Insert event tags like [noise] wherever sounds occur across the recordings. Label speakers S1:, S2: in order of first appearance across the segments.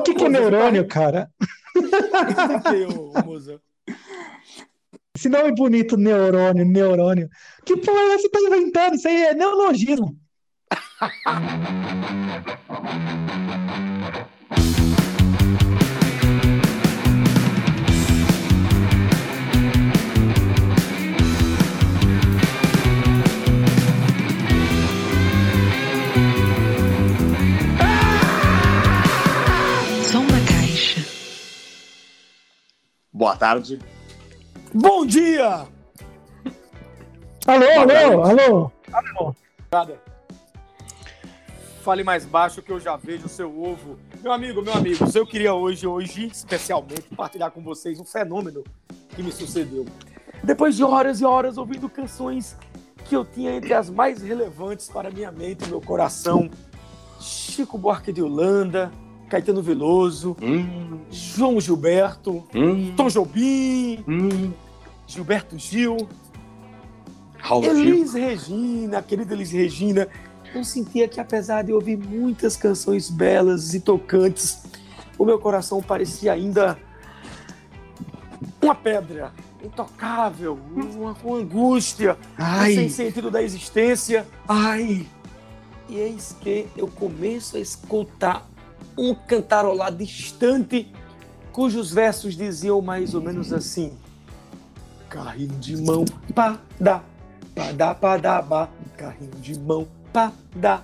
S1: O que, que é neurônio, cara?
S2: Moza?
S1: Esse nome bonito, neurônio, neurônio. Que porra é você tá inventando? Isso aí é neologismo. [laughs]
S3: Boa tarde.
S2: Bom dia!
S1: Alô, alô, alô.
S2: Nada. Fale mais baixo que eu já vejo o seu ovo. Meu amigo, meu amigo, eu queria hoje, hoje, especialmente, partilhar com vocês um fenômeno que me sucedeu. Depois de horas e horas ouvindo canções que eu tinha entre as mais relevantes para minha mente e meu coração, Chico Buarque de Holanda, Caetano Veloso,
S3: Hum,
S2: João Gilberto,
S3: hum,
S2: Tom Jobim,
S3: hum.
S2: Gilberto Gil,
S3: Raul Gil.
S2: Elis Regina, querida Elis Regina, eu sentia que apesar de ouvir muitas canções belas e tocantes, o meu coração parecia ainda uma pedra, intocável, uma, uma angústia,
S3: Ai.
S2: sem sentido da existência. Ai! E eis que eu começo a escutar um cantarolar distante, cujos versos diziam mais ou menos assim: Carrinho de mão, pá, dá, pá, dá, pá, dá, bá, carrinho de mão, pá, dá,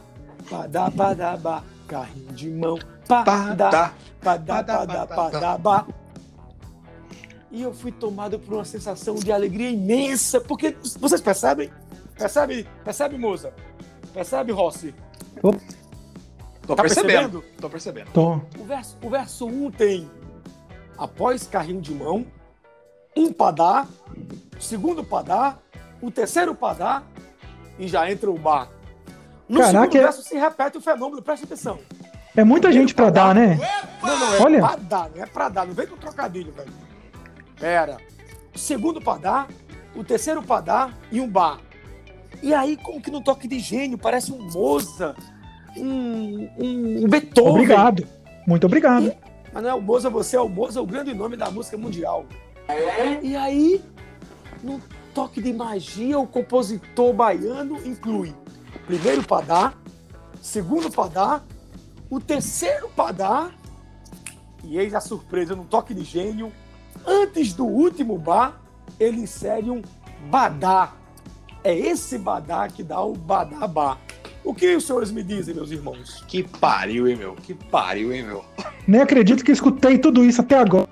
S2: pá, dá, pá, dá, bá, carrinho de mão, pá,
S3: Pá,
S2: dá,
S3: dá.
S2: pá, dá, pá, dá, pá, dá, bá. E eu fui tomado por uma sensação de alegria imensa, porque vocês percebem? Percebe, percebe, moça? Percebe, Rossi?
S3: Tô
S2: Tá
S3: percebendo.
S2: percebendo?
S3: Tô percebendo.
S1: Tô.
S2: O verso, o verso 1 tem após carrinho de mão, um padá, o segundo padá, o terceiro padá e já entra o bar. No
S1: Caraca,
S2: segundo
S1: é-
S2: verso se repete o fenômeno, presta atenção.
S1: É muita gente pra dar, né?
S2: Não, não, é
S1: Olha.
S2: pra dar, não é pra dar, não vem com trocadilho, velho. Pera. O segundo padá, o terceiro padá e um bar. E aí, como que no toque de gênio, parece um Mozart, um, um Beethoven.
S1: Obrigado. Muito obrigado.
S2: Mas não é o Mozart, você é o Mozart, o grande nome da música mundial. E aí, no toque de magia, o compositor baiano inclui primeiro padá, segundo padá, o terceiro padá, e eis a surpresa no toque de gênio, antes do último bar, ele insere um badá. É esse badá que dá o badabá. O que os senhores me dizem, meus irmãos?
S3: Que pariu, hein, meu? Que pariu, hein, meu?
S1: Nem acredito que escutei tudo isso até agora.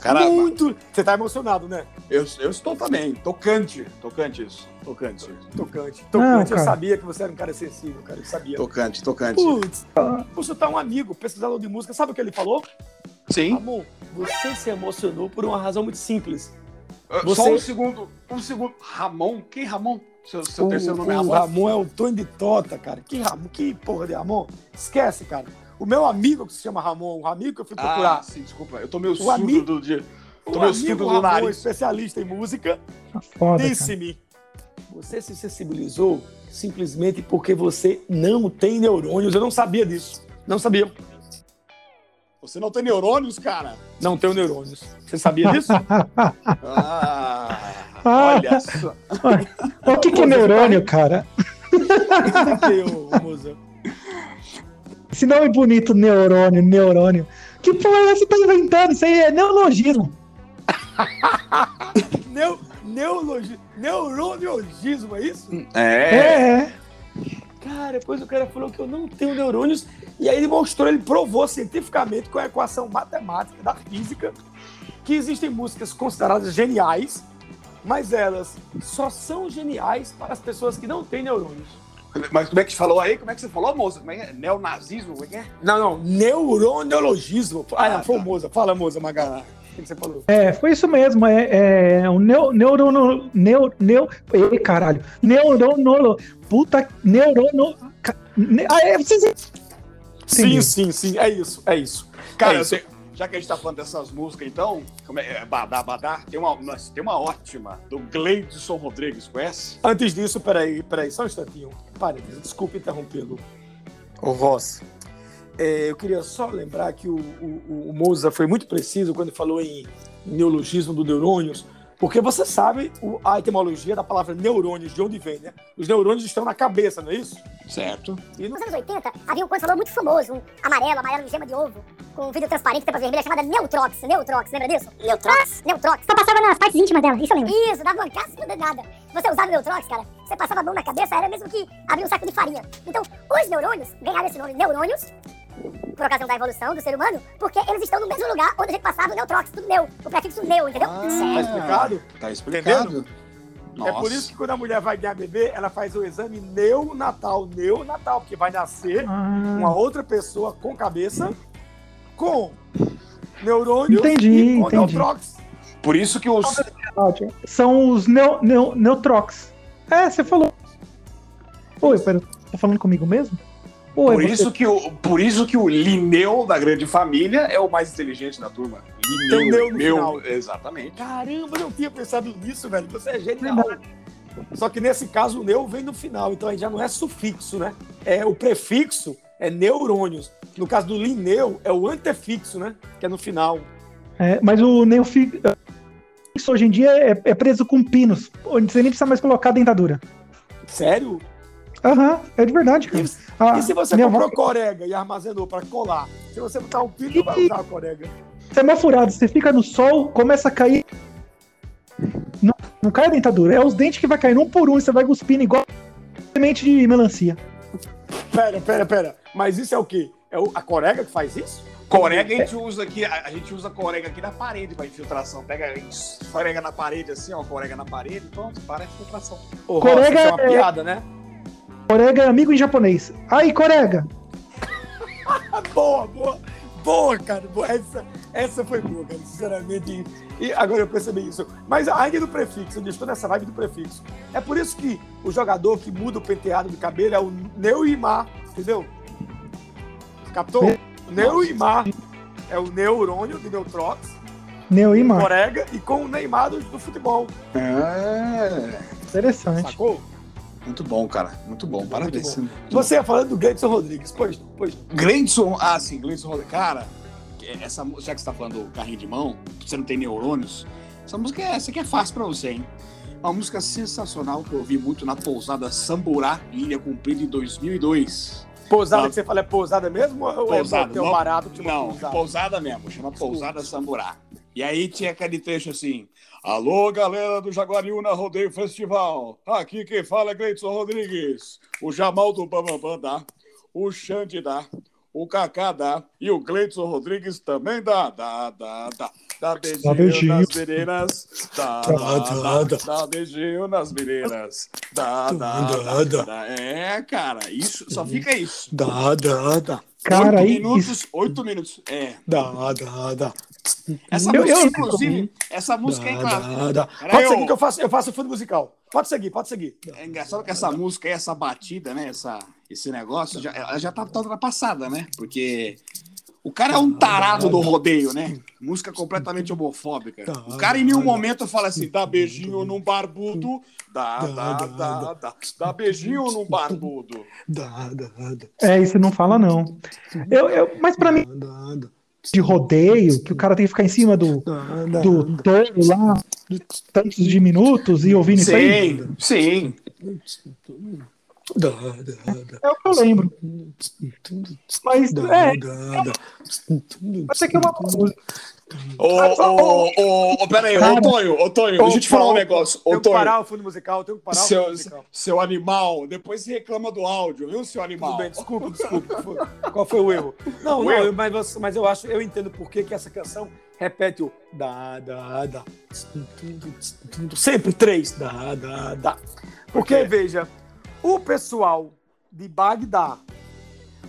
S3: Cara,
S2: Muito. Você tá emocionado, né?
S3: eu, eu estou também. Tocante. Tocante isso. Tocante.
S2: Tocante.
S1: Não,
S2: Tocante, eu
S1: cara.
S2: sabia que você era um cara sensível, cara. Eu sabia.
S3: Tocante, tocante.
S2: Putz, você tá um amigo, pesquisador de música. Sabe o que ele falou?
S3: Sim.
S2: Amor, você se emocionou por uma razão muito simples.
S3: Uh,
S2: Você-
S3: Só um segundo. Um segundo. Ramon? Quem Ramon? Seu, seu
S2: o,
S3: terceiro nome é
S2: o
S3: Ramon?
S2: Ramon é o Tony de Tota, cara. Que Ramon? Que porra de Ramon? Esquece, cara. O meu amigo que se chama Ramon, o amigo que eu fui
S3: Ah,
S2: procurar.
S3: sim, desculpa. Eu tô meio
S2: O
S3: surdo
S2: amigo-
S3: do dia.
S2: o
S3: Tô meio
S2: amigo
S3: surdo do
S2: Ramon,
S3: nariz.
S2: especialista em música, disse-me: Você se sensibilizou simplesmente porque você não tem neurônios. Eu não sabia disso. Não sabia.
S3: Você não tem neurônios, cara?
S2: Não tenho neurônios. Você sabia disso? [laughs]
S3: Ah,
S1: Ah.
S3: Olha só.
S1: O que, que é neurônio, cara?
S2: moça.
S1: Esse nome bonito, neurônio, neurônio. Que porra é você tá inventando? Isso aí é neologismo. [laughs]
S2: Neu, neurologismo, é isso?
S3: É.
S1: É, é.
S2: Cara, depois o cara falou que eu não tenho neurônios. E aí ele mostrou, ele provou cientificamente com a equação matemática da física que existem músicas consideradas geniais, mas elas só são geniais para as pessoas que não têm neurônios.
S3: Mas como é que você falou aí? Como é que você falou, moça? Como é que é? Neonazismo? Como é que é?
S2: Não, não, neuroneologismo. Ah,
S3: Ah,
S2: não, foi o
S3: tá.
S2: Moza. Fala, Moza, Magalhães. O que você falou?
S1: É, foi isso mesmo. É, é um neu, neurono. Neu, neu, ei, caralho. Neurono. Puta. Neurono. Ah, é, vocês-
S2: Sim, sim, sim. É isso, é isso.
S3: Cara,
S2: é
S3: eu
S2: isso.
S3: tenho- já que a gente tá falando dessas músicas, então, como é, é, Badá, Badá, tem uma, nós- tem uma ótima do Gleidson Rodrigues, conhece?
S2: Antes disso, peraí, peraí, só um instantinho. Parênteses, desculpe interrompê-lo. Ô, Ross, é, eu queria só lembrar que o, o, o Moza foi muito preciso quando falou em neologismo do neurônios, porque você sabe a etimologia da palavra neurônios, de onde vem, né? Os neurônios estão na cabeça, não é isso?
S3: Certo.
S2: E no,
S4: Nos anos 80, havia um consolador muito famoso, um amarelo, amarelo gema de ovo, com vidro transparente, tampa vermelha, chamada Neutrox. Neutrox, lembra disso? Neutrox? Neutrox. Só passava nas partes íntimas dela, isso eu lembro. Isso, dava uma casca de nada. Você usava o Neutrox, cara, você passava a mão na cabeça, era mesmo que abrir um saco de farinha. Então, os neurônios ganharam esse nome neurônios, por ocasião da evolução do ser humano, porque eles estão no mesmo lugar onde a gente passava o Neutrox, tudo neu, o prefixo neu, entendeu?
S3: Ah.
S2: tá explicado?
S3: Tá explicado.
S2: É por isso que quando a mulher vai ganhar bebê, ela faz o exame neonatal, neonatal, porque vai nascer
S1: Ah,
S2: uma outra pessoa com cabeça, com neurônios
S1: Entendi,
S2: e com
S1: entendi.
S2: neutrox.
S3: Por isso que os.
S1: São os neo, neo, Neutrox. É, você falou. Oi, pera, tá falando comigo mesmo?
S3: Por
S1: você-
S3: isso, que o, por isso que o Linneu da grande família é o mais inteligente da turma.
S2: Tem neu no
S3: meu,
S2: final.
S3: Exatamente.
S2: Caramba, eu não tinha pensado nisso, velho. Você é genial. Só que nesse caso o neu vem no final, então aí já não é sufixo, né? É o prefixo é neurônios. No caso do linneu é o antefixo, né? Que é no final.
S1: É, mas o neofixo isso hoje em dia é, é preso com pinos, onde você nem precisa mais colocar a dentadura.
S2: Sério?
S1: Aham, é de verdade, cara. Ah,
S2: e se você comprou
S1: avó-
S2: corega e armazenou para colar? Se você botar um pino, vai usar a corega.
S1: Você é mal furado, você fica no sol, começa a cair. Não, não cai a dentadura, é os dentes que vai caindo um por um, e você vai cuspindo igual semente de melancia.
S2: Pera, pera, pera. Mas isso é o quê? É o- a corega que faz isso?
S3: Corega a gente usa aqui, a, a gente usa corega aqui na parede para infiltração. Pega, corega na parede assim, ó, corega na parede, pronto, para a infiltração.
S2: Ô,
S1: Corega
S2: isso é uma
S1: é-
S2: piada, né?
S1: Corega é amigo em japonês. Aí, corega! [laughs]
S2: Boa, boa. Boa, cara. Boa. Essa, essa foi boa, cara. Sinceramente. E agora eu percebi isso. Mas ainda do prefixo, eu estou nessa vibe do prefixo. É por isso que o jogador que muda o penteado do cabelo é o Neymar, entendeu? Captou? Neymar é o neurônio de Neutrox,
S1: Neoimar.
S2: Corega e com o Neymar do, do futebol.
S3: É,
S1: Interessante.
S2: Sacou?
S3: Muito bom, cara. Muito bom. Parabéns.
S2: Muito Você ia falando do Gleidson Rodrigues. Pois, pois.
S3: Gleidson, ah, sim, Gleidson Rodrigues. Cara, essa, já que você tá falando do carrinho de mão, você não tem neurônios, essa música é, essa aqui é fácil pra você, hein? Uma música sensacional que eu ouvi muito na pousada Samburá, em Ilha Comprida, em 2002.
S2: Pousada
S3: Tá.
S2: que você fala é pousada mesmo? Ou
S3: Pousada,
S2: é tem um
S3: não-
S2: barato que
S3: Não,
S2: pousada?
S3: pousada mesmo, chama Pousada Samburá. E aí tinha aquele trecho assim: Alô, galera do Jaguariúna Rodeio Festival. Aqui quem fala é Gleidson Rodrigues. O Jamal do Bambambam dá. O Xande dá. O Kaká dá. E o Gleidson Rodrigues também dá. Dá, dá, dá. Dá beijinho,
S1: Dá beijinho.
S3: nas meninas. Dá,
S2: Dá,
S3: dá,
S2: dá,
S3: dá. Beijinho nas meninas. Dá, dá,
S2: Dá,
S3: dá.
S2: dá.
S3: dá. É, cara, isso, só fica isso.
S2: Dá, dá, dá.
S1: Cara,
S3: oito minutos, oito minutos. É.
S2: Dá, dá, dá.
S3: Essa
S1: Eu-
S3: música,
S1: eu-
S3: inclusive, essa música é
S2: Dá,
S3: clássica.
S2: dá, Pode seguir que eu faço, eu faço fundo musical. Pode seguir, pode seguir.
S3: É engraçado que essa música, essa batida, né? Essa, esse negócio, já, ela já tá toda ultrapassada, né? Porque o cara é um tarado do rodeio, né? Música completamente homofóbica. O cara em nenhum momento fala assim, dá beijinho num barbudo, dá, dá, dá, dá, dá beijinho num [laughs] barbudo.
S2: Dá, dá, dá.
S1: É, isso não fala, não. Eu, eu, mas pra mim, de rodeio, que o cara tem que ficar em cima do, do touro lá, tantos de minutos e ouvindo isso aí,
S3: Sim, sim.
S2: Dá, dá, dá.
S1: é o que eu lembro. Mas, é,
S2: dá.
S1: mas é que é uma música.
S3: Ô, ô, ô, ô, peraí, ô, Tonho, ô, Tonho, deixa eu te falar um negócio. Ô,
S2: Tenho que
S3: Tonho,
S2: parar o fundo musical, tenho que parar o
S3: seu,
S2: fundo musical.
S3: seu animal, depois você reclama do áudio, viu, seu animal?
S2: Tudo bem, desculpa, desculpa. Qual foi o erro? [laughs] Não,
S3: O
S2: não,
S3: erro?
S2: mas, mas eu acho, eu entendo por que, que essa canção repete o dá, dá, dá. Sempre três. Dá, dá, dá. Porque, veja, o pessoal de Bagdá,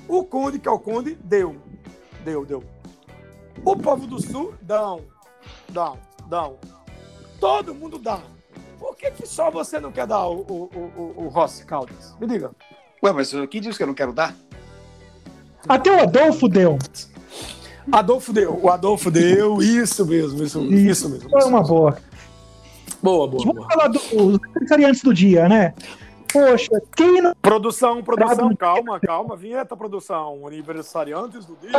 S2: o conde, que é o conde, deu. Deu, deu. O povo do sul, dão. Dão, dão. Todo mundo dá. Por que, que só você não quer dar o, o, o, o, Rossi Caldas? Me diga.
S3: Ué, mas quem disse que eu não quero dar?
S1: Até o Adolfo deu.
S2: Adolfo deu. O Adolfo deu. Isso mesmo, isso, isso mesmo.
S1: Foi uma boa.
S2: Boa, boa,
S1: Vamos
S2: boa.
S1: falar dos aniversariantes do dia, né? Poxa, quem não.
S2: Produção, produção, calma, calma. Vinheta, produção. Aniversariantes do dia.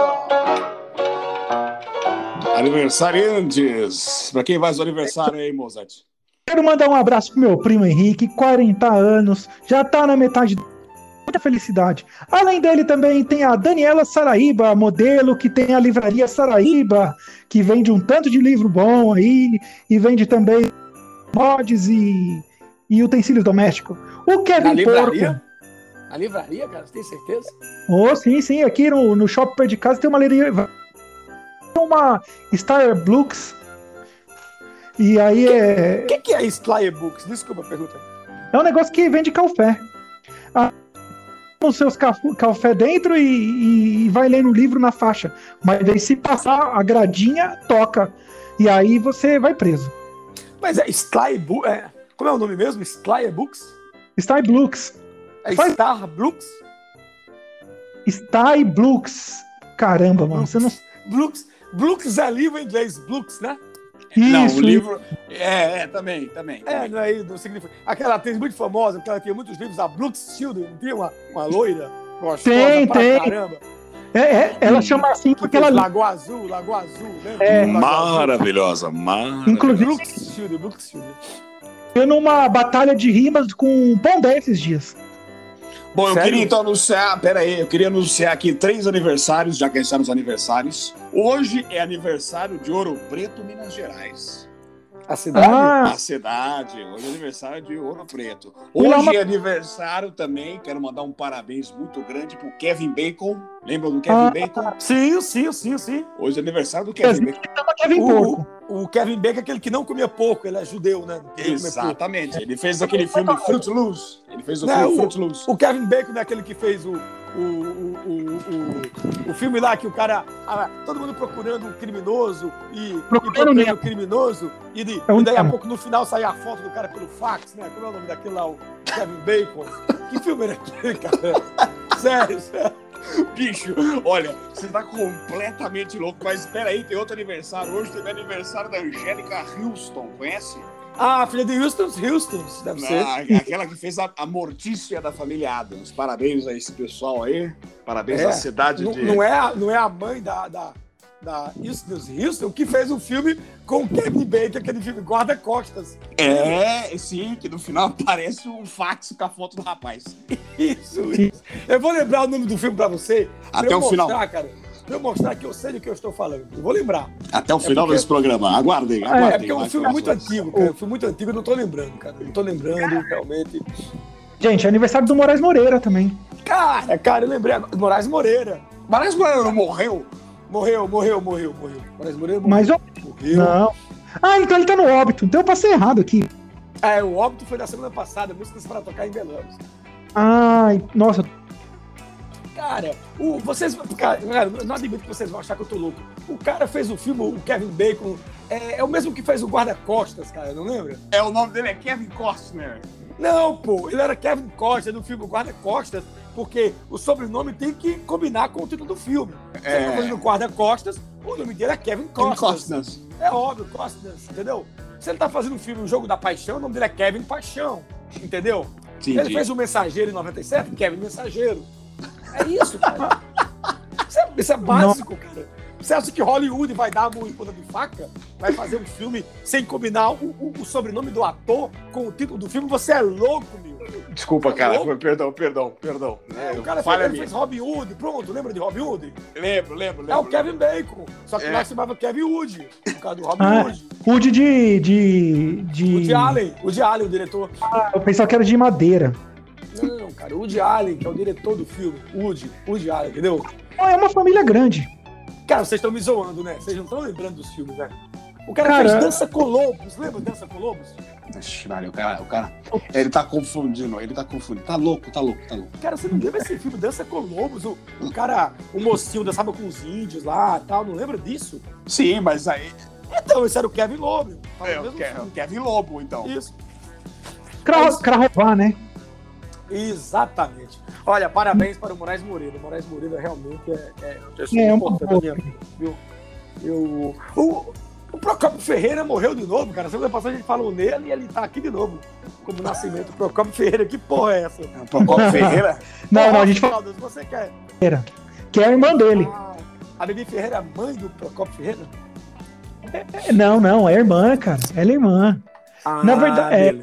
S3: Aniversariantes. Pra quem faz o aniversário aí, Mozart?
S1: Quero mandar um abraço pro meu primo Henrique, 40 anos, já tá na metade muita felicidade. Além dele também tem a Daniela Saraíba, modelo que tem a livraria Saraíba, que vende um tanto de livro bom aí e vende também mods e, e utensílios domésticos. O Kevin
S2: Na livraria?
S1: Porco.
S2: A livraria, cara, você tem certeza?
S1: Oh, sim, sim, aqui no, no shopping perto de casa tem uma livraria uma Star Books. E aí é
S2: O que, que é Slyer Books? Desculpa a pergunta.
S1: É um negócio que vende café. Ah, os seus caf- café dentro e, e- vai lendo o livro na faixa. Mas daí se passar a gradinha, toca. E aí você vai preso.
S2: Mas é Books? É, como é o nome mesmo? Slyer Books?
S1: Star Books.
S2: É
S1: Faz-
S2: Star Books?
S1: Star Books. Caramba, mano. Você não.
S2: Books. Books é livro em inglês. Books, né?
S3: não,
S1: Isso,
S3: o livro. É, é, também, também.
S2: É, não é não significa. Aquela atriz muito famosa, porque ela tinha muitos livros, a Brooke Shields, não tinha uma, uma loira gostosa
S1: Tem,
S2: pra
S1: tem.
S2: caramba.
S1: É, é, ela chama assim
S2: Que
S1: porque ela.
S2: Lagoa Azul, Lagoa Azul, lembra?
S1: É.
S3: Maravilhosa, maravilhosa.
S1: Inclusive-
S2: Brooke Shields, Brooke Shields.
S1: Eu numa batalha de rimas com um Pondé esses dias.
S3: Bom, eu
S2: Sério?
S3: queria então anunciar, pera aí, eu queria anunciar aqui três aniversários, já que a gente está nos aniversários. Hoje é aniversário de Ouro Preto, Minas Gerais.
S2: A cidade?
S1: Ah,
S3: A cidade, hoje é aniversário de Ouro Preto. Hoje é aniversário também, quero mandar um parabéns muito grande pro Kevin Bacon. Lembra do Kevin
S1: Ah.
S3: Bacon?
S2: Sim, sim, sim, sim.
S3: Hoje é aniversário do Kevin Bacon.
S1: Kevin.
S2: O, o Kevin Bacon é aquele que não comia pouco, ele é judeu, né? Pouco.
S3: Exatamente, ele fez aquele filme Fruit Loose. Ele fez o
S2: Não,
S3: filme
S2: o-
S3: Fruit Loose.
S2: O Kevin Bacon é aquele que fez o, o, o, o, o, o filme lá que o cara. ah, todo mundo procurando um criminoso e,
S1: Procurando Nemo.
S2: um criminoso. E, de,
S1: É um
S2: e daí a pouco no final saía a foto do cara pelo fax, né? Como é o nome daquele lá? O Kevin Bacon. que filme era aquele, cara? [laughs] Sério, sério. [laughs]
S3: Bicho, olha, você tá completamente louco, mas espera aí, tem outro aniversário. Hoje teve aniversário da Angélica Houston, conhece?
S2: Ah, filha de Houston, Houston, deve ser.
S3: Ah, aquela que fez a, a mortícia da família Adams. Parabéns a esse pessoal aí. Parabéns
S2: É,
S3: à cidade
S2: Não,
S3: de.
S2: não é, a- não é a mãe da, da, da Houston, Houston que fez o filme com o Kevin Bacon, aquele filme Guarda-Costas.
S3: É, sim, que no final [laughs] aparece um fax com a foto do rapaz.
S2: Isso, isso. Eu vou lembrar o nome do filme pra você. pra
S3: Até
S2: eu
S3: o final.
S2: mostrar, cara. Pra eu mostrar que eu sei do que eu estou falando. Eu vou lembrar.
S3: Até o final
S2: porque-
S3: desse programa. Aguardem,
S2: É,
S3: aguardem.
S2: porque é um filme muito antigo, cara. É um filme muito antigo, eu não tô lembrando, cara. Não tô lembrando, realmente.
S1: Gente, é aniversário do Moraes Moreira também.
S2: Cara, cara, eu lembrei agora. Moraes Moreira.
S3: Moraes Moreira não morreu?
S2: Morreu, morreu, morreu, morreu. Moraes Moreira morreu.
S1: Mas eu.
S2: morreu.
S1: Não. Ah, então ele tá no óbito. Então eu passei errado aqui.
S2: É, o óbito foi na semana passada, músicas para tocar em Belamos.
S1: Ai, nossa.
S2: Cara, o, vocês. Cara, não admito que vocês vão achar que eu tô louco. O cara fez o filme, o Kevin Bacon, é, é o mesmo que fez o Guarda-Costas, cara, não lembra?
S3: É, o nome dele é Kevin Costner.
S2: Não, pô, ele era Kevin Costa do filme Guarda-Costas, porque o sobrenome tem que combinar com o título do filme. Se ele tá
S3: É.
S2: fazendo Guarda-Costas, o nome dele é Kevin
S3: Kevin
S2: Costas. É óbvio, Costas, entendeu? Se ele tá fazendo um filme, um jogo da paixão, o nome dele é Kevin Paixão, entendeu? Ele
S3: Entendi.
S2: fez o Mensageiro em 97, Kevin Mensageiro. É isso, cara. Isso é, isso é básico, cara. Você acha que Hollywood vai dar uma ponta de faca? Vai fazer um filme sem combinar o, o- o sobrenome do ator com o título do filme? Você é louco, meu.
S3: Desculpa, cara.
S2: Alô?
S3: Perdão, perdão, perdão.
S2: É, o cara fez, fez Robin Hood, pronto, lembra de Robin Hood?
S3: Lembro, lembro, lembro.
S2: É o Kevin Bacon. Só que
S3: É.
S2: lá se chamava Kevin Wood, por causa do Robin
S1: Ah,
S2: Hood.
S1: Woody de. de, de...
S2: O de Allen, o de Allen, o diretor.
S1: Ah, eu pensava que era de madeira.
S2: Não, cara, o Woody Allen, que é o diretor do filme. Woody, Woody Allen, entendeu?
S1: É uma família grande.
S2: Cara, vocês estão me zoando, né? Vocês não estão lembrando dos filmes, né? O cara,
S1: Cara-
S2: fez Dança com Lobos, lembra Dança com Lobos?
S3: Ixi, Maria, o cara, o cara. Ele tá confundindo, ele tá confundindo. Tá louco, tá louco, tá louco.
S2: Cara, você não lembra esse filme Dança com Lobos? O, o cara, o mocinho dançava com os índios lá e tal, não lembra disso?
S3: Sim, mas aí.
S2: Então, esse era o Kevin Lobo. Tava
S3: É
S2: no
S3: o
S2: mesmo
S3: Ke-
S2: filme.
S3: o Kevin Lobo, então.
S2: Isso,
S1: Cra Crahová, né?
S2: Exatamente. Olha, parabéns para o Moraes Moreira. O Moraes Moreira realmente é, é, é,
S1: É, um
S2: importante
S1: bom.
S2: na minha vida, viu? Eu, o, Procopio Ferreira morreu de novo, cara. Semana passada a gente falou nele e ele tá aqui de novo. Como nascimento. Procopio Ferreira, que porra é essa?
S3: Procopio Ferreira?
S1: Não, não, a gente
S2: fala.
S1: fala
S2: Você quer?
S1: que é a irmã dele.
S2: Ah, a Bibi Ferreira é mãe do Procopio Ferreira?
S1: Não, não, é irmã, cara. Ela é irmã.
S2: Ah,
S1: Na verdade, é-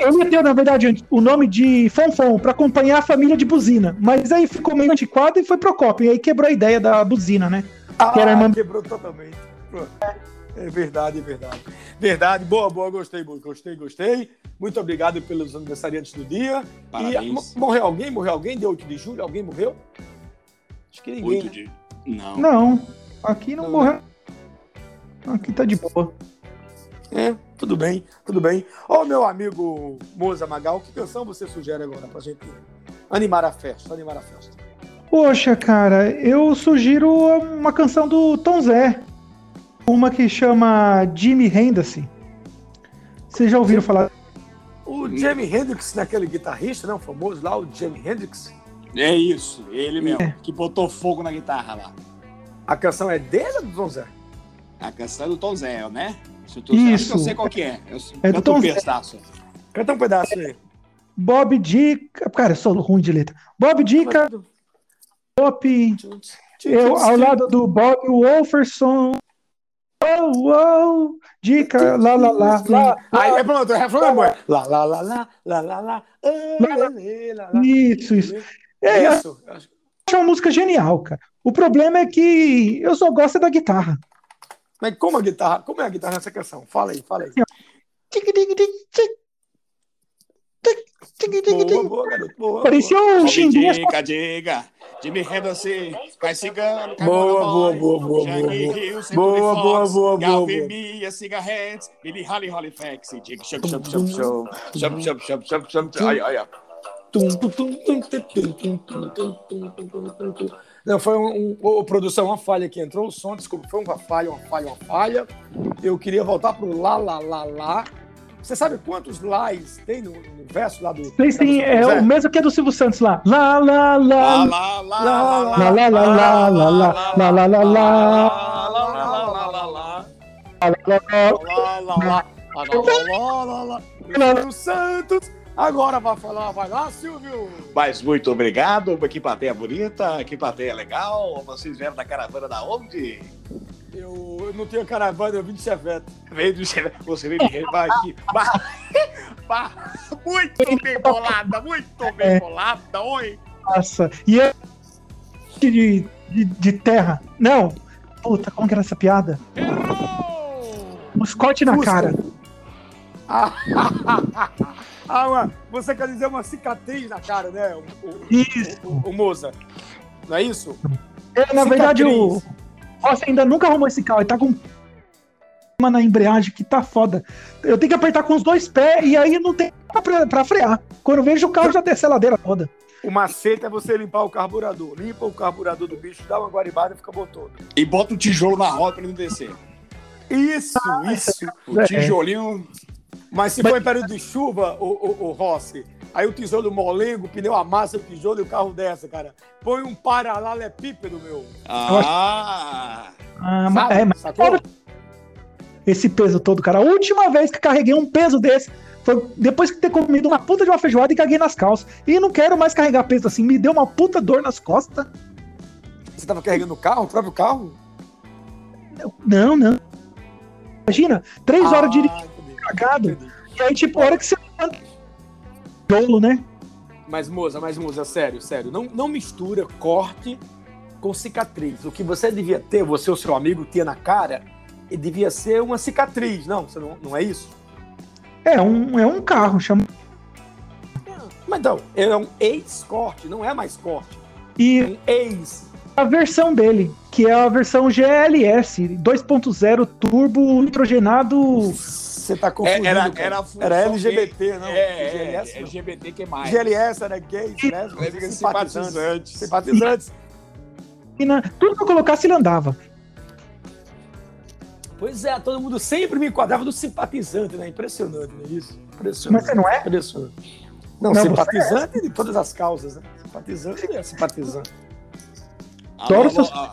S1: Eu meteu, na verdade, o nome de Fonfon pra acompanhar a família de buzina. Mas aí ficou meio antiquado e foi Procopio. E aí quebrou a ideia da buzina, né?
S2: Ah,
S1: Que era irmã-
S2: quebrou totalmente. É verdade, é verdade. Verdade, boa, boa, gostei, boa, gostei, gostei. Muito obrigado pelos aniversariantes do dia.
S3: Parabéns.
S2: E mo- morreu alguém? Morreu alguém? Dia 8 de julho? Alguém morreu? Acho que ninguém.
S3: Oito
S2: né?
S3: de... Não.
S1: Não, aqui não
S2: Não.
S1: morreu. Aqui tá de boa.
S2: É, tudo bem, tudo bem. Ô, meu amigo Moza Magal, que canção você sugere agora pra gente animar a festa? Animar a festa.
S1: Poxa, cara, eu sugiro uma canção do Tom Zé. Uma que chama Jimmy Henderson. Vocês já ouviram falar?
S2: O Jimi Hendrix, naquele guitarrista, não, famoso lá, o Jimi Hendrix.
S3: É isso, ele mesmo, que botou fogo na guitarra lá.
S2: A canção é dele ou do Tom Zé?
S3: A canção é do Tom Zé, né? Se Acho que eu
S1: Isso.
S3: sei qual que é. Eu
S1: É do
S3: canto
S1: Tom
S3: um pedaço.
S2: Canta um pedaço aí.
S1: Bob Dica. Cara, eu sou ruim de letra. Bob Dica, Pop. Eu, ao lado do Bob Wolferson. Oh, oh, dica, lá, lá, lá, lá.
S2: Aí é pronto, refrão é bom. Lá, lá, lá, lá, lá, lá, lá, lá, lá, lá.
S1: Isso, isso.
S2: É
S1: É, eu
S2: isso.
S1: acho uma música genial, cara. O problema é que eu só gosto da guitarra.
S2: Mas como a guitarra, como é a guitarra nessa canção? Fala aí, fala aí. Boa, boa, garoto, boa,
S1: Parecia um xinguinho.
S3: Diga, diga. Jimmy Hendon assim, vai cigano.
S2: Boa, boa, boa, boa, boa. Boa, boa, boa, boa.
S3: Galvin Mia, Cigarettes, Billy Holly, Holly Fax.
S2: Diga, chup, chup, chup, chup. Chup, chup, chup, chup, chup. Aí, aí, ó. Não, foi um, um- produção, uma falha que entrou o som, desculpa, foi uma falha, uma falha, uma falha. Eu queria voltar pro lá, lá, lá, lá. Você sabe quantos lás tem no, no verso lá do.
S1: Vocês têm é, o mesmo que é do Silvio Santos lá. Lá, lá,
S3: Lá,
S1: lá.
S3: lá, lá,
S1: Lá, lá, lá, lá, lá, lá, lá, lá, lá, lá.
S2: Silvio Santos, agora vai falar, vai lá, Silvio.
S3: Mas muito obrigado, que plateia bonita, que plateia legal. Vocês vieram da caravana da onde?
S2: Eu, eu não tenho caravana, eu vim de chevette.
S3: Veio do Você veio de vai aqui. Muito bem bolada, muito bem bolada, oi.
S1: Nossa. E eu. De, de, de terra. Não. Puta, como que era essa piada? Um Scott na
S2: Fusca.
S1: cara. [laughs]
S2: Ah, mano, você quer dizer uma cicatriz na cara, né? O, o,
S1: Isso.
S2: o, o Moza. Não é isso?
S1: É, na verdade, o
S2: Cicatriz.
S1: Rossi ainda nunca arrumou esse carro. Ele tá com uma na embreagem que tá foda. Eu tenho que apertar com os dois pés e aí não tem pra, pra frear. Quando eu vejo o carro já desce a ladeira toda.
S2: O macete é você limpar o carburador. Limpa o carburador do bicho, dá uma guaribada e fica bom todo.
S3: E bota o tijolo na roda pra ele não descer.
S2: Isso, isso.
S3: O
S1: É.
S3: tijolinho.
S2: Mas se for em período de chuva, o, o, o Rossi, aí o tijolo molengo, o pneu amassa o tijolo e o carro desce, cara. Põe um paralelepípedo, meu.
S3: Ah!
S1: Ah, mas,
S2: Sabe?
S1: é, mas
S2: Sacou?
S1: esse peso todo, cara. A última vez que carreguei um peso desse foi depois de ter comido uma puta de uma feijoada e caguei nas calças. E não quero mais carregar peso assim. Me deu uma puta dor nas costas.
S2: Você tava carregando o carro, o próprio carro?
S1: Não, não. Imagina, três horas de
S2: Ah, entendi.
S1: Cagado. E aí, tipo, a hora que você levanta. Jolo, né?
S2: Mas, moça, mas, moça, sério, sério. Não, não mistura corte com cicatriz. O que você devia ter, você ou seu amigo tinha na cara, e devia ser uma cicatriz. Não, você não, não é isso?
S1: É um, é um carro, chama.
S2: Mas então, é um ex-corte, não é mais corte.
S1: E
S2: Um ex.
S1: a versão dele, que é a versão GLS 2.0 turbo nitrogenado.
S2: Você tá
S3: É,
S2: confundindo.
S3: era, era,
S2: Era LGBT, não?
S3: É, é,
S2: GLS, não.
S3: LGBT que mais.
S2: GLS era gay, lésbicos,
S3: Lésbicas
S2: simpatizantes.
S3: simpatizantes.
S2: Simpatizantes.
S1: E na, tudo que eu colocasse ele andava.
S2: Pois é, todo mundo sempre me enquadrava do simpatizante, né? Impressionante, não é isso? Impressionante.
S1: Mas você não é?
S2: Impressionante. Não,
S1: Não,
S2: simpatizante de todas as causas, né? Simpatizante é simpatizante.
S3: Alô,
S1: Adoro seus-
S3: a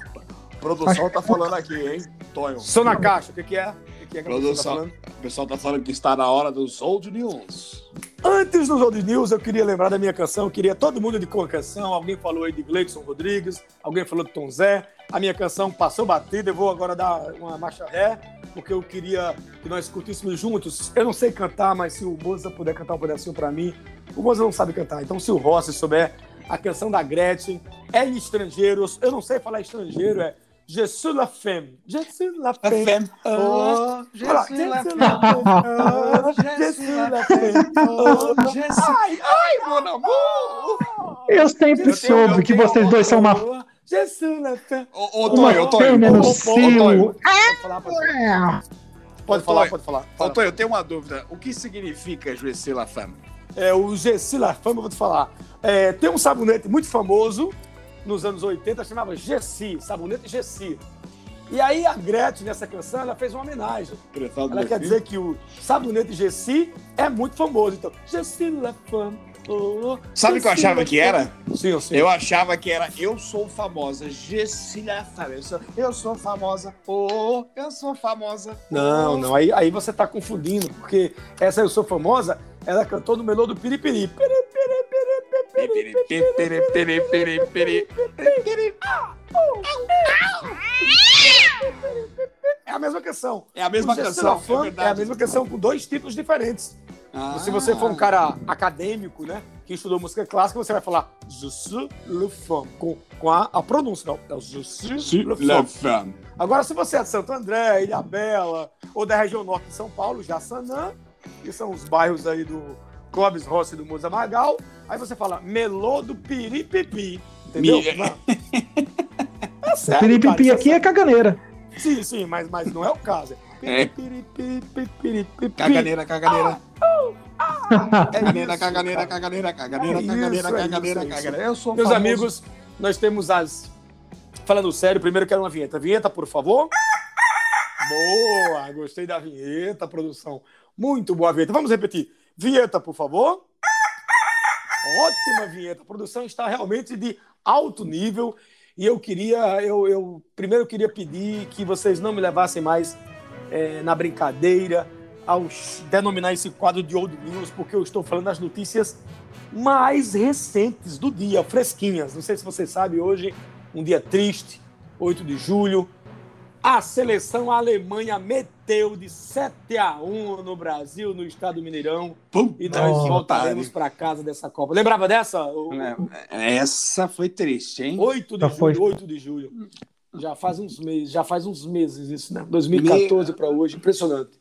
S3: produção tá falando aqui, hein? Tonho.
S2: Sou na caixa, o que, que é? O que, é que tá?
S3: O pessoal tá falando que está na hora dos Old News.
S2: Antes dos Old News, eu queria lembrar da minha canção. Eu queria todo mundo de a canção. Alguém falou aí de Gleidson Rodrigues, alguém falou de Tom Zé. A minha canção passou batida. Eu vou agora dar uma marcha ré, porque eu queria que nós curtíssemos juntos. Eu não sei cantar, mas se o Moza puder cantar um pedacinho pra mim. O Moza não sabe cantar, então se o Rossi souber a canção da Gretchen, é em estrangeiros. Eu não sei falar estrangeiro, é Je suis la femme. Je suis la femme.
S3: femme.
S2: Oh,
S3: je
S2: Voilà.
S3: suis la
S2: Je suis
S3: femme.
S2: la femme.
S3: Je
S2: Je
S3: suis
S2: suis
S3: la
S2: femme. Oh,
S3: Je suis- Ai, ai, mon amour!
S1: Eu sempre
S3: Eu tenho-
S1: soube
S3: eu
S1: que vocês dois são uma.
S2: Je suis la femme.
S3: Ô, Tonho, ô, Tonho. ô. Tonho.
S2: Pode falar, pode falar. Falar.
S3: Ô, Tonho, eu tenho uma dúvida. O que significa Juicy La Femme?
S2: É, o Gessi La Fama, eu vou te falar. É, tem um sabonete muito famoso nos anos 80, chamava Gessi, sabonete Gessi. E aí a Gretchen, nessa canção, ela fez uma homenagem. Ela quer dizer que o sabonete Gessi é muito famoso. Então, Gessi La Femme. oh,
S3: Sabe o que eu
S2: Gessi
S3: achava que era?
S2: Sim, sim.
S3: Eu achava que era Eu Sou Famosa, Juicy La Femme. Eu sou, eu sou famosa, oh, eu sou famosa.
S2: Não,
S3: oh.
S2: não, aí, aí você tá confundindo, porque essa Eu Sou Famosa, ela cantou no melô do Piripiri. Piri, piri, É a mesma canção.
S3: É a mesma
S2: Gessi
S3: canção,
S2: Femme
S3: é
S2: é a mesma canção com dois títulos diferentes.
S3: Ah.
S2: Se você for um cara acadêmico, né, que estudou música clássica, você vai falar suis le femme, com, com a, a pronúncia, não. É
S3: Juicy
S2: le. Femme. Agora, se você é de Santo André, Ilha Bela, ou da região norte de São Paulo, Jaçanã, que são os bairros aí do Clóvis Rossi do Moza Magal, aí você fala Melô do Piripipi, entendeu? [laughs] É sério,
S1: Piripipi
S2: cara,
S1: aqui
S2: isso
S1: é caganeira.
S2: Sim, sim, mas, mas não é o caso.
S3: É.
S2: Piripipi, piripipi.
S3: Caganeira, caganeira.
S2: É
S3: Caganeira,
S2: isso,
S3: caganeira, caganeira, caganeira,
S2: É isso,
S3: caganeira,
S2: é
S3: caganeira,
S2: é
S3: caganeira. Eu sou
S2: Meus
S3: famoso.
S2: amigos, nós temos as. Falando sério, primeiro quero uma vinheta. Vinheta, por favor. Boa, gostei da vinheta, produção. Muito boa vinheta. Vamos repetir. Vinheta, por favor. Ótima vinheta. A produção está realmente de alto nível. E eu queria, eu, eu primeiro queria pedir que vocês não me levassem mais eh, na brincadeira ao denominar esse quadro de Old News, porque eu estou falando das notícias mais recentes do dia, fresquinhas. Não sei se você sabe, hoje, um dia triste, 8 de julho, a seleção Alemanha meteu de 7 a 1 no Brasil, no estado do Mineirão,
S3: Pum.
S2: e nós
S1: Oh,
S2: voltaremos para casa dessa Copa. Lembrava dessa? O-
S3: É, Essa foi triste, hein?
S2: 8 de
S1: foi.
S2: julho, 8 de julho. Já faz uns meses, já faz uns meses isso, né? 2014 para hoje, impressionante.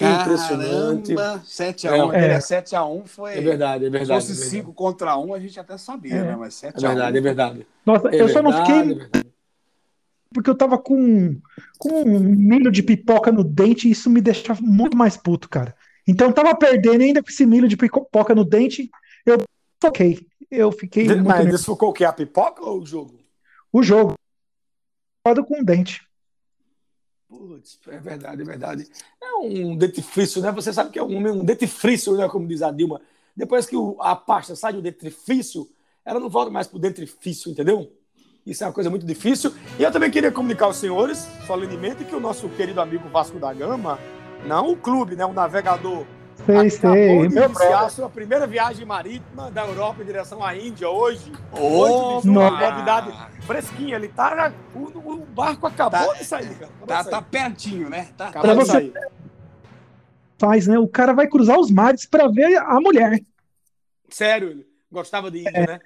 S2: Impressionante.
S3: Caramba, 7x1.
S2: É.
S1: É.
S3: 7x1 foi.
S2: É verdade, é
S3: Se
S2: verdade.
S3: fosse
S2: é verdade.
S3: 5 contra 1, a gente até sabia,
S1: É.
S3: né? Mas 7x1.
S2: É verdade, é verdade.
S1: Nossa,
S2: É
S1: eu só não
S2: verdade,
S1: fiquei
S2: é verdade.
S1: Porque eu tava com, com um milho de pipoca no dente e isso me deixava muito mais puto, cara. Então eu tava perdendo ainda com esse milho de pipoca no dente, eu toquei. Eu fiquei muito
S2: Mas
S1: nervoso.
S2: desfocou o quê? A pipoca ou o jogo?
S1: O jogo. com o dente.
S2: Putz, é verdade, é verdade. É um dentifrício, né? Você sabe que é um, um dentifrício, né? Como diz a Dilma. Depois que o- a pasta sai do dentifrício, ela não volta mais pro dentifrício, entendeu? Isso é uma coisa muito difícil. E eu também queria comunicar aos senhores, solenemente, que o nosso querido amigo Vasco da Gama, não o clube, né? O navegador,
S1: Sei,
S2: acabou
S1: sei.
S2: de
S1: Meu
S2: iniciar
S1: brother.
S2: a sua primeira viagem marítima da Europa em direção à Índia hoje. De julho,
S1: Nossa.
S2: novidade fresquinha. Ele tá. O, o barco acabou
S3: Tá-
S2: de sair, cara. Acabou
S3: Tá, tá
S2: sair.
S3: pertinho, né? Tá,
S2: Acabou
S1: Pra
S2: de
S1: você-
S2: sair.
S1: Faz, né? O cara vai cruzar os mares pra ver a mulher.
S2: Sério, ele gostava de Índia, né?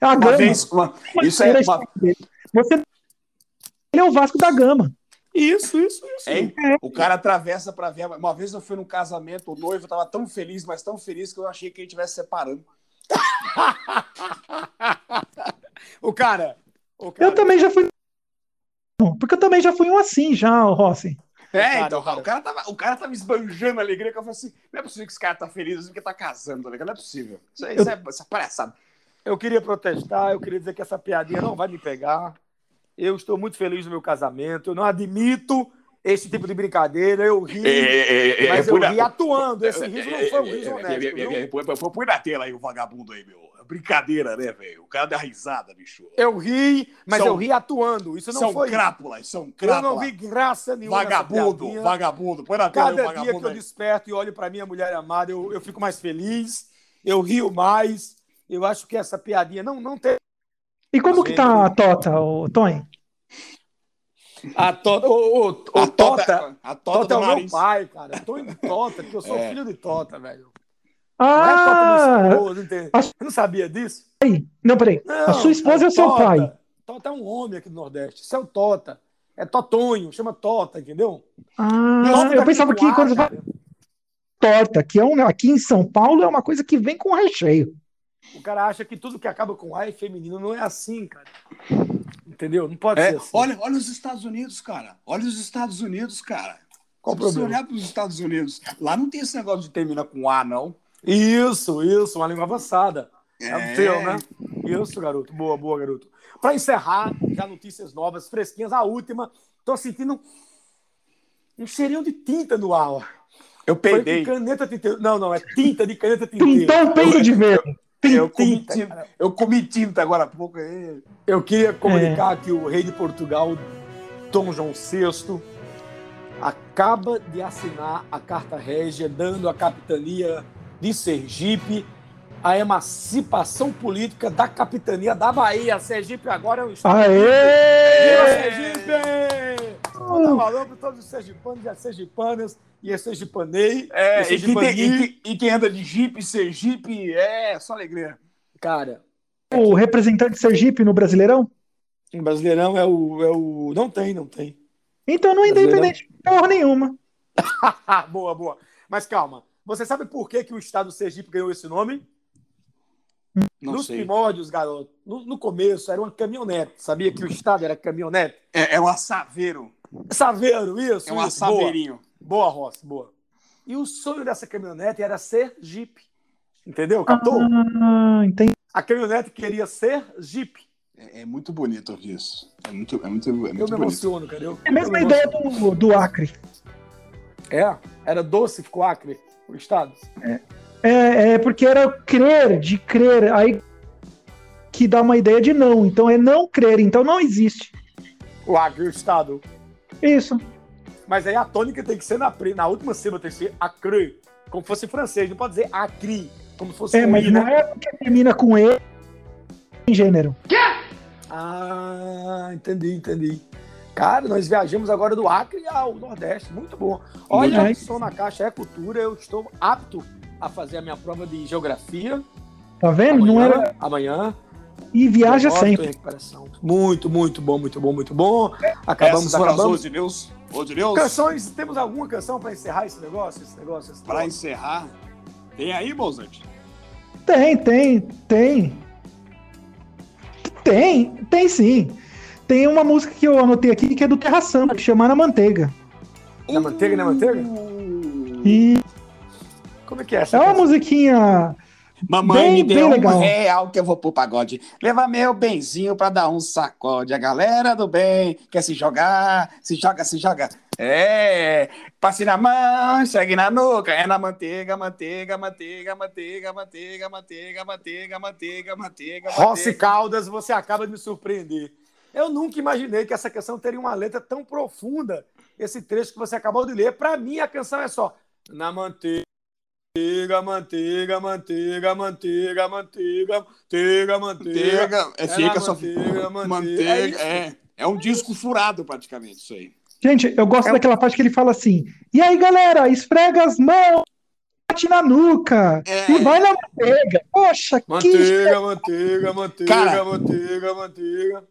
S1: É a
S3: Uma
S1: Gama.
S3: vez, uma- isso é uma.
S1: Você... Ele é o Vasco da Gama.
S2: Isso, isso, isso.
S3: Hein? O cara atravessa pra ver. Uma vez eu fui num casamento, o noivo tava tão feliz, mas tão feliz que eu achei que ele estivesse separando. [laughs]
S2: O cara. O cara
S1: Eu também já fui. Porque eu também já fui um assim, já, o Rossi.
S3: É, então,
S2: cara.
S3: o cara, tava, o cara tava esbanjando a alegria que eu falei assim: não é possível que esse cara tá feliz assim porque tá casando, tá ligado? Não é possível. Isso, é- isso é, isso é palhaçada.
S2: Eu queria protestar, eu queria dizer que essa piadinha não vai me pegar. Eu estou muito feliz no meu casamento. Eu não admito esse tipo de brincadeira. Eu ri, mas eu ri atuando. Esse riso não foi um riso honesto. viu?
S3: Põe na tela aí o vagabundo aí, meu. brincadeira, né, velho? O cara dá risada, bicho.
S2: Eu ri, mas
S3: São-
S2: eu ri atuando. Isso não
S3: são
S2: foi.
S3: crápulas, são
S2: Eu
S3: crápulas.
S2: não vi graça nenhuma.
S3: Vagabundo, vagabundo. Põe na tela
S2: Cada dia
S3: vagabundo
S2: que eu
S3: aí.
S2: desperto e olho pra minha mulher amada, eu, eu fico mais feliz, eu rio mais. Eu acho que essa piadinha não, não tem.
S1: E como que tá a Tota, o Tony?
S2: A Tota. O, o, o
S3: A
S2: Tota.
S3: tota, a
S2: Tota,
S3: tota
S2: é o meu
S3: nariz.
S2: pai, cara. Eu tô indo Tota, porque eu sou [laughs]
S3: É.
S2: filho de Tota, velho. Não é Tota
S1: Ah,
S2: meu esposo, entende?
S1: a-
S2: Você não sabia disso?
S1: não, peraí.
S2: Não,
S1: A sua esposa é o seu
S2: Tota.
S1: pai.
S2: Tota é um homem aqui do Nordeste. Isso é o Tota. É Totonho, chama Tota, entendeu?
S1: Ah,
S2: Tota
S1: eu pensava
S2: com
S1: que quando você fala torta, que é um, aqui em São Paulo, é uma coisa que vem com recheio.
S2: O cara acha que tudo que acaba com A é feminino. Não é assim, cara. Entendeu? Não pode
S3: É,
S2: ser assim.
S3: olha, olha os Estados Unidos, cara. Olha os Estados Unidos, cara.
S2: Qual o
S3: Se você
S2: problema?
S3: olhar para os Estados Unidos, lá não tem esse negócio de terminar com A, não.
S2: Isso, isso, uma língua avançada. É,
S3: É.
S2: o teu, né? Isso, garoto. Boa, boa, garoto. Para encerrar, já notícias novas, fresquinhas. A última, tô sentindo um cheirinho de tinta no ar. ó.
S3: Eu peidei.
S2: caneta tinteira. Não, não, é tinta de caneta tinteira.
S1: Pintou o peito de verde.
S3: Eu comi,
S2: tinta,
S3: tinta,
S2: cara.
S3: eu comi tinta agora há pouco. é.
S2: Eu queria comunicar que o rei de Portugal, Dom João VI, acaba de assinar a Carta Régia, dando a capitania de Sergipe a emancipação política da capitania da Bahia. Sergipe agora é um estado. Viva
S1: Aê!
S2: Sergipe! Manda valor para todos os sergipanos e as sergipanas e as sergipanei.
S3: É,
S2: e
S3: e, quem tem- e quem- e quem anda de Jeep, Sergipe, é só alegria.
S2: Cara,
S1: O representante de Sergipe no Brasileirão?
S2: o Brasileirão é o, é o. Não tem, não tem.
S1: Então não é independente de porra nenhuma. [laughs]
S2: Boa, boa. Mas calma. Você sabe por que, que o estado do Sergipe ganhou esse nome?
S3: Não
S2: Nos
S3: sei.
S2: primórdios, garoto, no, no começo era uma caminhonete. Sabia que o estado era caminhonete?
S3: É, é um assaveiro.
S2: Saveiro, isso.
S3: É um
S2: isso.
S3: assaveirinho.
S2: Boa, Rossi, boa. E o sonho dessa caminhonete era ser Jeep. Entendeu? Captou?
S1: Ah, entendi.
S2: A caminhonete queria ser Jeep.
S3: É, é muito bonito ouvir isso. É muito, é muito, é
S2: Eu
S3: muito
S2: me
S3: bonito.
S2: emociono, cara. Eu,
S1: É a mesma
S2: eu me
S1: ideia do, do Acre.
S2: É, era doce, ficou Acre, o estado.
S1: É, é porque era crer, de crer, aí que dá uma ideia de não. Então é não crer, então não existe.
S2: O Acre, o estado.
S1: Isso.
S2: Mas aí a tônica tem que ser na, na última sílaba, tem que ser acre, como fosse francês, não pode dizer acri, como se fosse
S1: É,
S2: um
S1: mas
S2: i,
S1: não
S2: né?
S1: é porque termina com E em gênero.
S2: Ah, entendi, entendi. Cara, nós viajamos agora do Acre ao Nordeste, muito bom. Olha,
S1: Muito
S2: som na caixa é cultura, eu estou apto a fazer a minha prova de geografia.
S1: Tá vendo? Não
S2: amanhã,
S1: era.
S2: Amanhã.
S1: E viaja sempre.
S2: Muito, muito bom, muito bom, muito bom. Acabamos,
S3: Essas foram as
S2: acabamos.
S3: de Deus. Ô de Deus,
S2: Canções, temos alguma canção para encerrar esse negócio? Esse negócio, esse
S3: para
S2: troço?
S3: encerrar, tem aí, Mozart?
S1: Tem, tem, tem. Tem, tem sim. Tem uma música que eu anotei aqui que é do Terra Samba, que chama Na Manteiga.
S2: Na manteiga, na manteiga?
S1: E
S2: Como é que é essa
S1: é uma musiquinha
S3: Mamãe
S1: Bem,
S3: me deu um
S1: legal.
S3: real que eu vou pro pagode. Leva meu benzinho pra dar um sacode. A galera do bem quer se jogar, se joga, se joga. É, passe na mão, segue na nuca. É na manteiga, manteiga, manteiga, manteiga, manteiga, manteiga, manteiga, manteiga, manteiga.
S2: Rossi. Caldas, você acaba de me surpreender. Eu nunca imaginei que essa canção teria uma letra tão profunda. Esse trecho que você acabou de ler. Para mim, a canção é só na manteiga, manteiga, manteiga, manteiga, manteiga, manteiga, manteiga.
S3: Manteiga, é, fica só.
S2: manteiga, manteiga. É
S3: Manteiga, é. É um disco furado, praticamente, isso aí.
S1: Gente, eu gosto
S2: É um-
S1: daquela parte que ele fala assim: E aí, galera, esfrega as mãos, bate na nuca
S3: É.
S1: e vai na manteiga. Poxa, que.
S2: Manteiga, manteiga, manteiga,
S3: Cara.
S2: manteiga, manteiga.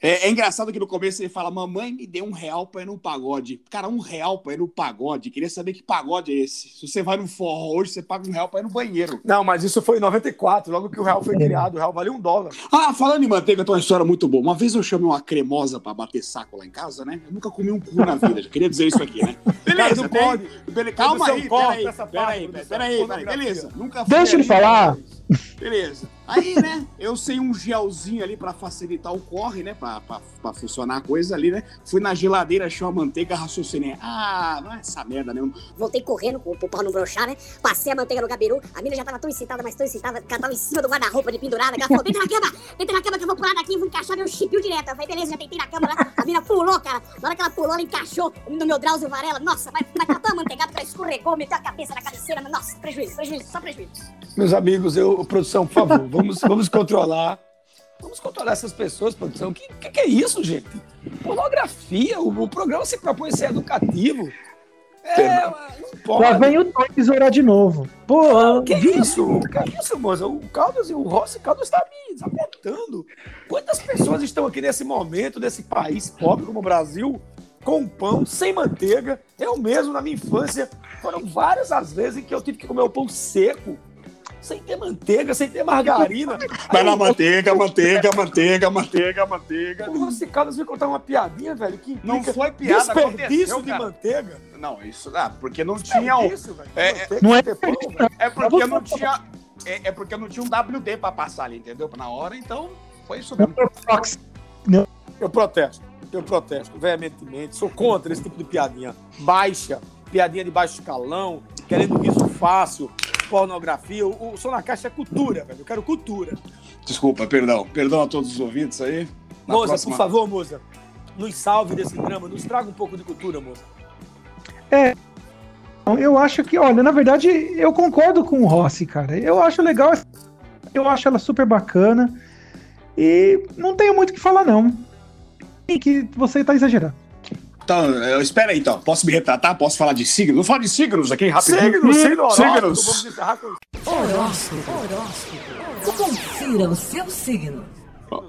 S3: É, é engraçado que no começo ele fala: Mamãe me deu um real pra ir no pagode. Cara, um real pra ir no pagode. Queria saber que pagode é esse. Se você vai no forró hoje, você paga um real pra ir no banheiro.
S2: Não, mas isso foi em 94, logo que o real foi
S1: É.
S2: criado. O real valia um dólar.
S3: Ah, falando em manteiga, tem uma história muito boa. Uma vez eu chamei uma cremosa pra bater saco lá em casa, né? Eu nunca comi um cu na vida. Já queria dizer isso aqui, né? [laughs] Beleza,
S2: não pode.
S3: Calma aí, peraí, peraí, peraí, peraí, beleza. Nunca
S1: Deixa ele falar.
S3: Beleza. Aí, né, eu sei um gelzinho ali pra facilitar o corre, né, pra, pra, pra funcionar a coisa ali, né. Fui na geladeira, achei uma manteiga, raciocinei. Ah, não é essa merda mesmo.
S4: Voltei correndo com o pau não broxar, né? Passei a manteiga no gabiru. A mina já tava tão excitada, mas tão excitada, que ela tava em cima do guarda-roupa de pendurada. Que ela falou: deita na cama, deita na cama que eu vou pular daqui, vou encaixar meu chipio direto. Eu falei: beleza, já tentei na cama lá. A mina pulou, cara. Na hora que ela pulou, ela encaixou no meu Drauzio Varela. Nossa, mas, mas tá tão amanteigado que ela escorregou, meteu a cabeça na cabeceira. Mas, nossa, prejuízo, prejuízo, só prejuízo.
S2: Meus amigos, eu, produção, por favor, vamos, vamos controlar. Vamos controlar essas pessoas, produção. O que, que, que, é isso, gente? Pornografia, o, o, programa se propõe a ser educativo.
S1: É, não pode. Lá vem o Tom tesourar de novo. Pô,
S2: que isso? Que isso, moça? O Caldas e o Rossi Caldas está me desapontando. Quantas pessoas estão aqui nesse momento, nesse país pobre como o Brasil, com pão, sem manteiga? Eu mesmo, na minha infância, foram várias as vezes em que eu tive que comer o pão seco sem ter manteiga, sem ter margarina.
S3: Vai na manteiga, manteiga, manteiga, manteiga, manteiga.
S2: O Rossi Caldas veio contar uma piadinha, velho, que
S3: não foi piada,
S2: desperdício de manteiga.
S3: Não, isso, ah, porque não tinha o...
S1: É, é, não é,
S3: pão, é porque não tinha... É, é, porque não tinha um WD pra passar ali, entendeu? Na hora, então, foi isso mesmo.
S2: Eu protesto, eu protesto veementemente, sou contra esse tipo de piadinha baixa, piadinha de baixo escalão, querendo riso fácil, pornografia. O, o Som na Caixa é cultura, velho. Eu quero cultura.
S3: Desculpa, perdão. Perdão a todos os ouvintes aí.
S2: Na moça, próxima... por favor, moça. Nos salve desse drama, nos traga um pouco de cultura, moça.
S1: É. Eu acho que, olha, na verdade, eu concordo com o Rossi, cara. Eu acho legal, eu acho ela super bacana. E não tenho muito o que falar, não. E que você tá exagerando.
S3: Então, espera aí, então. Posso me retratar? Posso falar de signos? Vou falar de signos aqui, rapidinho.
S2: Signos, signos,
S3: signos.
S5: Com... Horóscopo. Horóscopo. Confira o seu signo.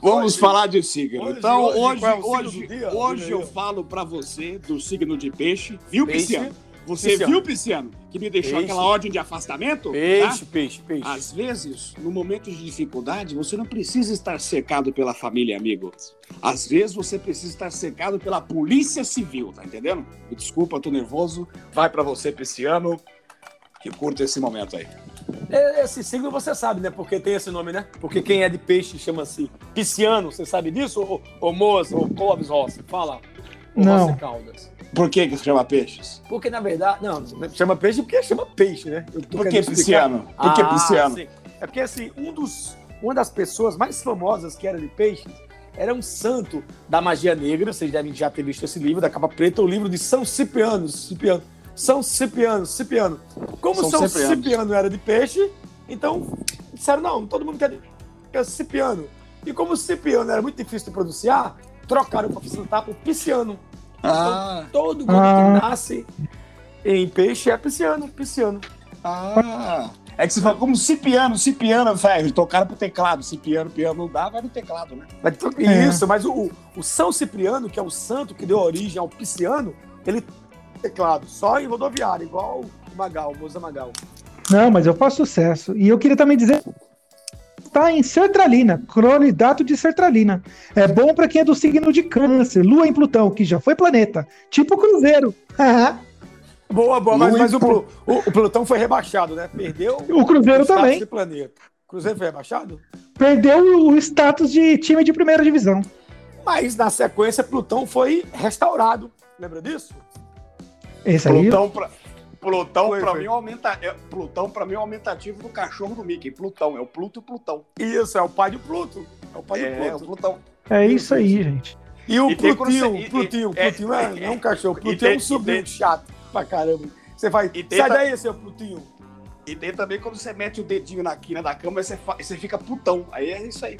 S3: Vamos hoje, falar de signo. Hoje, então, hoje, hoje, hoje, hoje eu falo para você do signo de peixe, viu, peixe, Pisciano? Você Pisciano. viu, Pisciano, que me deixou peixe. aquela ordem de afastamento?
S2: Peixe, tá? peixe, peixe.
S3: Às vezes, no momento de dificuldade, você não precisa estar cercado pela família, amigo. Às vezes, você precisa estar cercado pela polícia civil, tá entendendo? Me desculpa, tô nervoso. Vai para você, Pisciano, que curta esse momento aí.
S2: É, esse signo você sabe, né? Porque tem esse nome, né? Porque quem é de peixe chama-se Pisciano. Você sabe disso, ô, ô ô Clóvis Rossi? Fala.
S1: Ô não.
S2: Rossi Caldas.
S3: Por que, que chama peixes?
S2: Porque, na verdade, não, chama peixe porque chama peixe, né?
S3: Por que pisciano? Por que ah, pisciano? Sim.
S2: É porque, assim, um dos, uma das pessoas mais famosas que era de peixe era um santo da magia negra. Vocês devem já ter visto esse livro, da capa preta, o livro de São Cipriano. Cipriano. São Cipriano, Cipriano. Como São, São Cipriano era de peixe, então disseram, não, todo mundo quer é Cipriano. E como Cipriano era muito difícil de pronunciar, trocaram para facilitar para Pisciano. Ah. Então, todo mundo ah. que nasce em peixe é pisciano, pisciano.
S3: Ah. É que você fala, como Cipiano, Cipiano, velho, tocaram pro teclado. Cipiano, piano não dá, vai no teclado, né?
S2: Mas, é. Isso, mas o, o São Cipriano, que é o santo que deu origem ao pisciano, ele teclado, só em rodoviária, igual o Magal, o Moza Magal.
S1: Não, mas eu faço sucesso. E eu queria também dizer está em sertralina, cronidato de sertralina. É bom para quem é do signo de câncer, lua em Plutão, que já foi planeta, tipo Cruzeiro.
S2: boa, boa, mas, mas o, o, o, Plutão foi rebaixado, né? Perdeu
S1: o Cruzeiro o também.
S2: Planeta. Cruzeiro foi rebaixado?
S1: Perdeu o status de time de primeira divisão.
S2: Mas na sequência, Plutão foi restaurado. Lembra disso?
S1: Esse aí.
S3: Plutão, pra, Plutão, foi, pra foi. mim, é aumenta, é, Plutão, pra mim, é o aumentativo do cachorro do Mickey. Plutão, é o Pluto Plutão.
S2: Isso, é o pai de Pluto. É o pai é, de Pluto. É o
S3: Plutão.
S1: É isso aí, gente.
S2: E o e Plutinho, você, Plutinho, e, Plutinho é, é, é, um cachorro. Plutinho é um sobrinho chato pra caramba. Você vai, sai daí, seu Plutinho.
S3: E tem também quando você mete o dedinho na quina da cama, você, você fica putão. Aí é isso aí.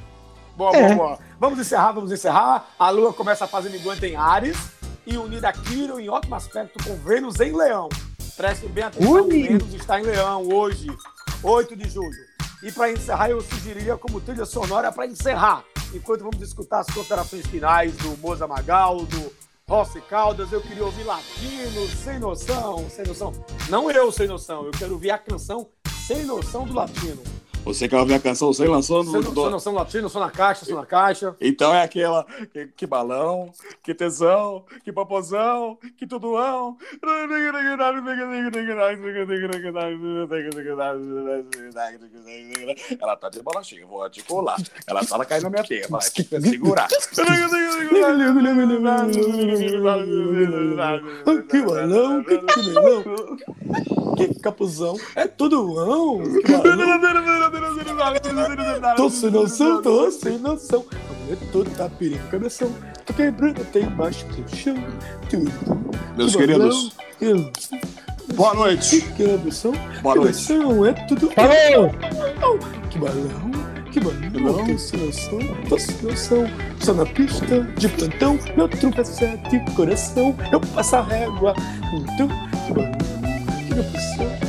S2: Boa, é. boa, boa. Vamos encerrar, vamos encerrar. A Lua começa a fazer minguante em Ares e unida a Quiro em ótimo aspecto com Vênus em Leão. Prestem bem atenção, Ui. Vênus está em Leão hoje, 8 de julho. E para encerrar, eu sugeriria como trilha sonora para encerrar, enquanto vamos escutar as considerações finais do Moza Magal, do Rossi Caldas, eu queria ouvir Latino, sem noção, sem noção. Não eu sem noção, eu quero ouvir a canção Sem Noção do Latino.
S3: Você que é uma minha canção, sem lançou
S2: no. Você não, são latino, sou na caixa, sou na caixa.
S3: Então é aquela. Que, que balão, que tesão, que papozão, que tudoão. Ela tá de balachinha, cheia, vou articular. Ela tá caindo na minha teia, mas que pra segurar.
S2: que balão, que tudoão, que capuzão, é tudoão. Que balão. Tô sem noção, tô sem noção. A mulher toda tá perigo cabeção. Tô quebrando até embaixo do chão.
S3: Meus queridos. Boa noite.
S2: Que é cabeção.
S3: Boa noite.
S2: É tudo.
S1: Falou!
S2: Que balão. Que balão. Tô sem noção, tô sem noção. Só na pista de plantão. Meu truque é sete coração. Eu passo a régua. Então, que balão. Que cabeção.